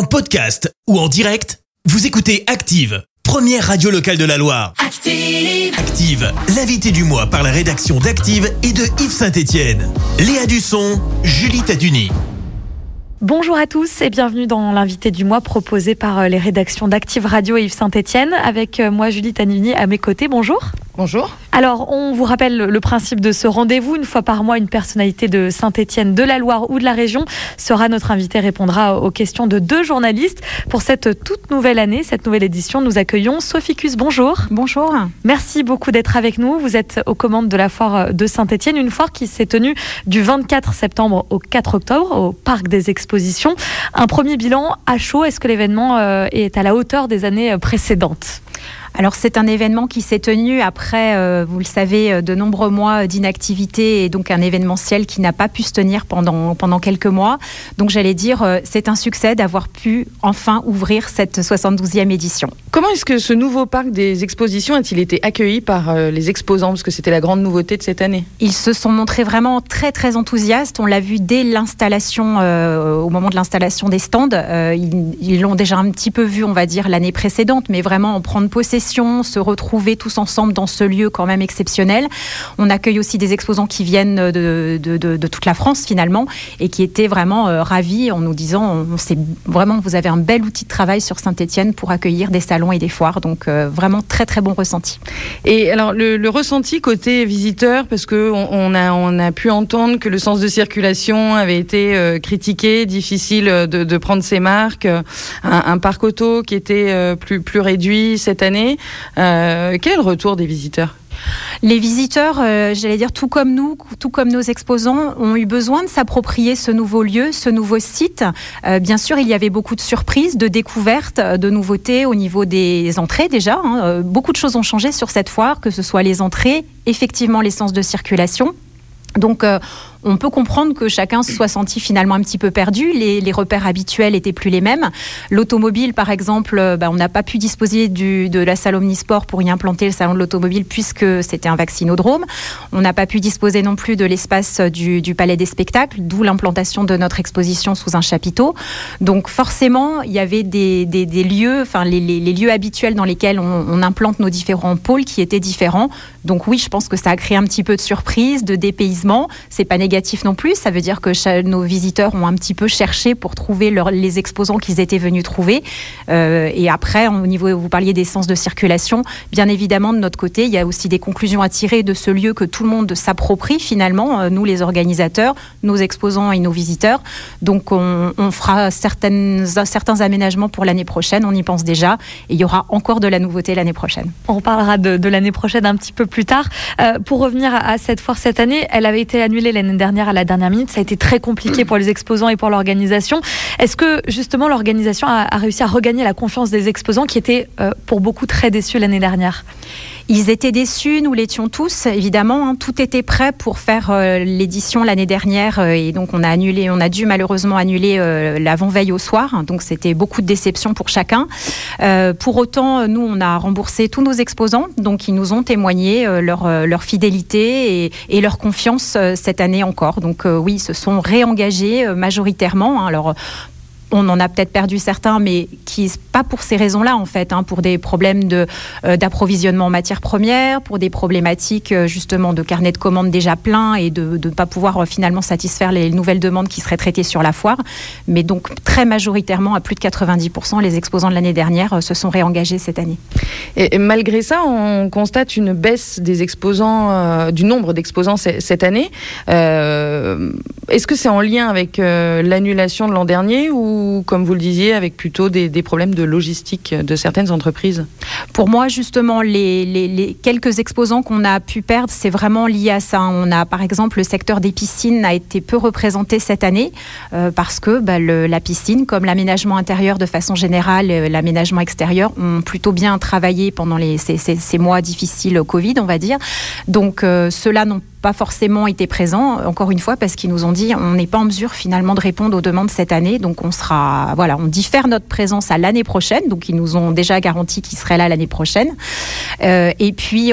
En podcast ou en direct, vous écoutez Active, première radio locale de la Loire. Active. Active, l'invité du mois par la rédaction d'Active et de Yves Saint-Étienne. Léa Dusson, Julie Taduni. Bonjour à tous et bienvenue dans l'invité du mois proposé par euh, les rédactions d'Active Radio et Yves Saint-Etienne avec euh, moi Julie Tanini à mes côtés. Bonjour. Bonjour. Alors, on vous rappelle le principe de ce rendez-vous. Une fois par mois, une personnalité de Saint-Étienne, de la Loire ou de la région sera notre invité, répondra aux questions de deux journalistes. Pour cette toute nouvelle année, cette nouvelle édition, nous accueillons Sophie Cus. Bonjour. Bonjour. Merci beaucoup d'être avec nous. Vous êtes aux commandes de la foire de Saint-Étienne, une foire qui s'est tenue du 24 septembre au 4 octobre au Parc des Expositions. Un premier bilan à chaud. Est-ce que l'événement euh, est à la hauteur des années précédentes? Alors c'est un événement qui s'est tenu après, euh, vous le savez, euh, de nombreux mois d'inactivité et donc un événementiel qui n'a pas pu se tenir pendant, pendant quelques mois. Donc j'allais dire, euh, c'est un succès d'avoir pu enfin ouvrir cette 72e édition. Comment est-ce que ce nouveau parc des expositions a-t-il été accueilli par les exposants? Parce que c'était la grande nouveauté de cette année. Ils se sont montrés vraiment très très enthousiastes. On l'a vu dès l'installation, au moment de l'installation des stands. ils l'ont déjà un petit peu vu, on va dire, l'année précédente, mais vraiment en prendre possession se retrouver tous ensemble dans ce lieu quand même exceptionnel. On accueille aussi des exposants qui viennent de, toute la France finalement et qui étaient vraiment euh, ravis en nous disant c'est vraiment vous avez un bel outil de travail sur Saint-Étienne pour accueillir des salons et des foires. Donc euh, vraiment très très bon ressenti. Et alors le, ressenti côté visiteur parce que on, a on a pu entendre que le sens de circulation avait été euh, critiqué, difficile de, prendre ses marques, un, un parc auto qui était plus plus réduit cette année. Euh, quel retour des visiteurs? Les visiteurs, euh, j'allais dire tout comme nous, tout comme nos exposants, ont eu besoin de s'approprier ce nouveau lieu, ce nouveau site. Euh, bien sûr, il y avait beaucoup de surprises, de découvertes, de nouveautés au niveau des entrées déjà. Hein. beaucoup de choses ont changé sur cette foire, que ce soit les entrées, effectivement les sens de circulation. Donc, on peut comprendre que chacun se soit senti finalement un petit peu perdu. Les, repères habituels étaient plus les mêmes. L'automobile, par exemple, euh, bah, on n'a pas pu disposer de la salle Omnisport pour y implanter le salon de l'automobile puisque c'était un vaccinodrome. On n'a pas pu disposer non plus de l'espace du, Palais des Spectacles, d'où l'implantation de notre exposition sous un chapiteau. Donc forcément, il y avait des, lieux, enfin les, lieux habituels dans lesquels on, implante nos différents pôles qui étaient différents. Donc oui, je pense que ça a créé un petit peu de surprise, de dépaysement. C'est pas négatif non plus. Ça veut dire que nos visiteurs ont un petit peu cherché pour trouver les exposants qu'ils étaient venus trouver. Euh, et après, au niveau, vous parliez des sens de circulation, bien évidemment, de notre côté, il y a aussi des conclusions à tirer de ce lieu que tout le monde s'approprie finalement, euh, nous les organisateurs, nos exposants et nos visiteurs. Donc on, fera certaines, certains aménagements pour l'année prochaine, on y pense déjà. Et il y aura encore de la nouveauté l'année prochaine. On parlera de, l'année prochaine un petit peu plus tard. Euh, pour revenir à, à cette foire cette année, elle avait été annulée l'année dernière à la dernière minute. Ça a été très compliqué pour les exposants et pour l'organisation. Est-ce que justement l'organisation a, réussi à regagner la confiance des exposants qui étaient euh, pour beaucoup très déçus l'année dernière? Ils étaient déçus, nous l'étions tous, évidemment. Hein. tout était prêt pour faire euh, l'édition l'année dernière euh, et donc on a annulé, on a dû malheureusement annuler l'avant-veille au soir. donc c'était beaucoup de déception pour chacun. pour autant, nous on a remboursé tous nos exposants, donc ils nous ont témoigné leur, leur fidélité et, et leur confiance cette année Donc euh, oui, se sont réengagés euh, majoritairement. Hein. Alors on en a peut-être perdu certains, mais qui pas pour ces raisons-là en fait, hein, pour des problèmes de euh, d'approvisionnement en matières premières, pour des problématiques euh, justement de carnet de commandes déjà plein et de ne pas pouvoir euh, finalement satisfaire les nouvelles demandes qui seraient traitées sur la foire. Mais donc très majoritairement, à plus de 90%, les exposants de l'année dernière se sont réengagés cette année. Et, malgré ça, on constate une baisse des exposants, du nombre d'exposants cette année. Est-ce que c'est en lien avec l'annulation de l'an dernier ou comme vous le disiez, avec plutôt des, problèmes de logistique de certaines entreprises Pour moi, justement, les, quelques exposants qu'on a pu perdre, c'est vraiment lié à ça. On a, par exemple, le secteur des piscines a été peu représenté cette année euh, parce que bah, la piscine, comme l'aménagement intérieur de façon générale, euh, l'aménagement extérieur, ont plutôt bien travaillé pendant ces, mois difficiles Covid, on va dire. Donc, euh, ceux-là n'ont pas forcément été présents, encore une fois, parce qu'ils nous ont dit on n'est pas en mesure finalement de répondre aux demandes cette année. Donc on sera, voilà, on diffère notre présence à l'année prochaine. Donc ils nous ont déjà garanti qu'ils seraient là l'année prochaine. Euh, et puis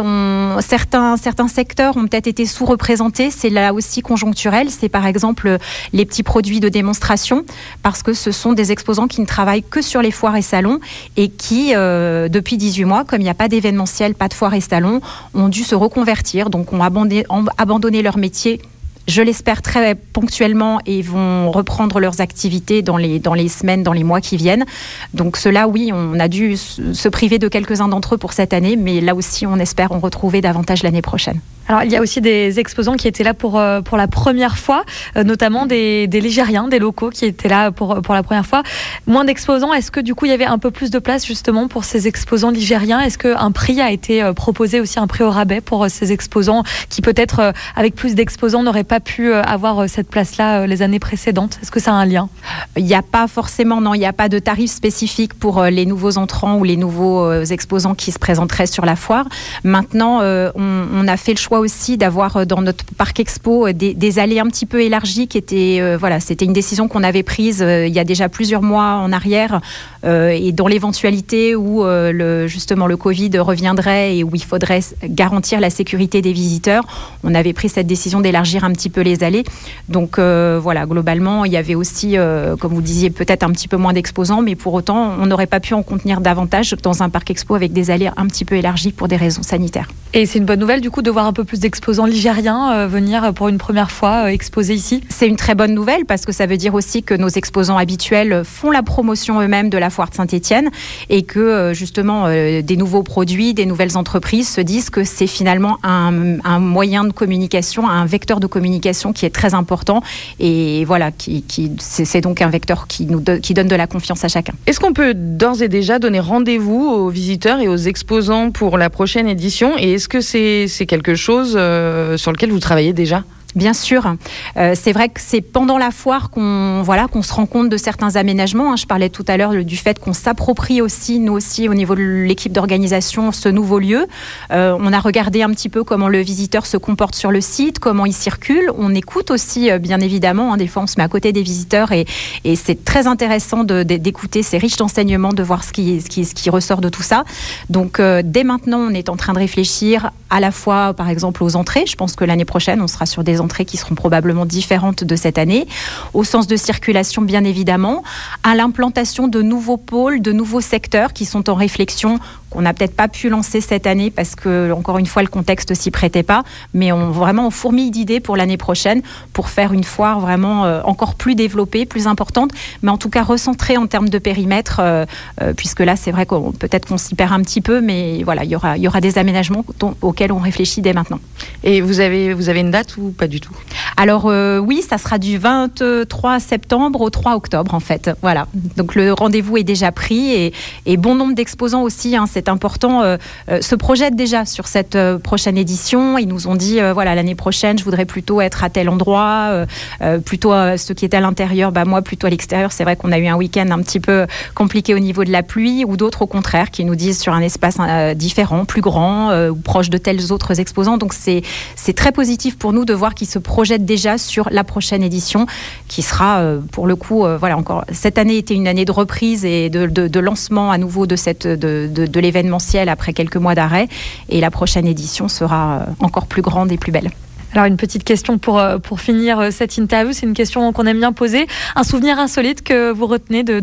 certains, certains secteurs ont peut-être été sous-représentés. C'est là aussi conjoncturel. C'est par exemple les petits produits de démonstration, parce que ce sont des exposants qui ne travaillent que sur les foires et salons et qui, euh, depuis 18 mois, comme il n'y a pas d'événementiel, pas de foires et salons, ont dû se reconvertir. Donc ont abandonné, ont abandonné leur métier je l'espère très ponctuellement et vont reprendre leurs activités dans les, dans les semaines, dans les mois qui viennent. Donc cela, oui, on a dû se priver de quelques-uns d'entre eux pour cette année, mais là aussi, on espère en retrouver davantage l'année prochaine. Alors, il y a aussi des exposants qui étaient là pour, euh, pour la première fois, euh, notamment des, des Ligériens, des locaux qui étaient là pour, pour la première fois. Moins d'exposants, est-ce que du coup, il y avait un peu plus de place justement pour ces exposants ligériens? Est-ce qu'un prix a été euh, proposé aussi, un prix au rabais pour ces exposants qui peut-être, avec plus d'exposants, n'auraient pas pu avoir cette place-là les années précédentes? Est-ce que ça a un lien? Il n'y a pas forcément, non, il n'y a pas de tarif spécifique pour les nouveaux entrants ou les nouveaux exposants qui se présenteraient sur la foire. Maintenant, on, on a fait le choix aussi d'avoir euh, dans notre parc expo euh, des, allées un petit peu élargies qui étaient, euh, voilà, c'était une décision qu'on avait prise il y a déjà plusieurs mois en arrière et dans l'éventualité où le, justement le Covid reviendrait et où il faudrait garantir la sécurité des visiteurs, on avait pris cette décision d'élargir un petit peu les allées. Donc voilà, globalement, il y avait aussi, comme vous disiez, peut-être un petit peu moins d'exposants, mais pour autant, on n'aurait pas pu en contenir davantage dans un parc expo avec des allées un petit peu élargies pour des raisons sanitaires. Et c'est une bonne nouvelle du coup de voir un peu plus d'exposants ligériens euh, venir pour une première fois euh, exposer ici C'est une très bonne nouvelle parce que ça veut dire aussi que nos exposants habituels font la promotion eux-mêmes de la foire de Saint-Étienne et que euh, justement des nouveaux produits, des nouvelles entreprises se disent que c'est finalement un, un, moyen de communication, un vecteur de communication qui est très important et voilà, qui, qui c'est donc un vecteur qui, nous qui donne de la confiance à chacun. Est-ce qu'on peut d'ores et déjà donner rendez-vous aux visiteurs et aux exposants pour la prochaine édition et est-ce que c'est quelque chose euh, sur lequel vous travaillez déjà? Bien sûr, euh, c'est vrai que c'est pendant la foire qu'on voilà qu'on se rend compte de certains aménagements. Hein. Je parlais tout à l'heure du fait qu'on s'approprie aussi, nous aussi, au niveau de l'équipe d'organisation, ce nouveau lieu. Euh, on a regardé un petit peu comment le visiteur se comporte sur le site, comment il circule. On écoute aussi, bien évidemment. Hein, des fois, on se met à côté des visiteurs et, c'est très intéressant d'écouter. C'est riche d'enseignements, de voir ce qui ressort de tout ça. Donc, dès maintenant, on est en train de réfléchir à la fois, par exemple, aux entrées. Je pense que l'année prochaine, on sera sur des entrées qui seront probablement différentes de cette année, au sens de circulation bien évidemment, à l'implantation de nouveaux pôles, de nouveaux secteurs qui sont en réflexion qu'on n'a peut-être pas pu lancer cette année parce que, encore une fois, le contexte s'y prêtait pas. Mais on vraiment on fourmille d'idées pour l'année prochaine pour faire une foire vraiment euh, encore plus développée, plus importante, mais en tout cas recentrée en termes de périmètre, euh, euh, puisque là, c'est vrai qu'on peut-être qu'on s'y perd un petit peu, mais voilà, il y aura, il y aura des aménagements auxquels on réfléchit dès maintenant. Et vous avez, vous avez une date ou pas du tout? Alors oui, ça sera du 23 septembre au 3 octobre en fait. Voilà. Donc le rendez-vous est déjà pris et, et bon nombre d'exposants aussi. Hein, c'est important, euh, euh, se projettent déjà sur cette euh, prochaine édition. Ils nous ont dit, voilà, l'année prochaine, je voudrais plutôt être à tel endroit, plutôt ceux qui étaient à l'intérieur, bah, moi plutôt à l'extérieur. C'est vrai qu'on a eu un week-end un petit peu compliqué au niveau de la pluie, ou d'autres au contraire qui nous disent sur un espace différent, plus grand, ou proche de tels autres exposants. Donc c'est très positif pour nous de voir qu'ils se projettent déjà sur la prochaine édition, qui sera pour le coup, voilà, encore cette année était une année de reprise et de, de, lancement à nouveau de cette de événementiel après quelques mois d'arrêt. Et la prochaine édition sera euh, encore plus grande et plus belle. Alors une petite question pour, euh, pour finir euh, cette interview, c'est une question qu'on aime bien poser. Un souvenir insolite que vous retenez de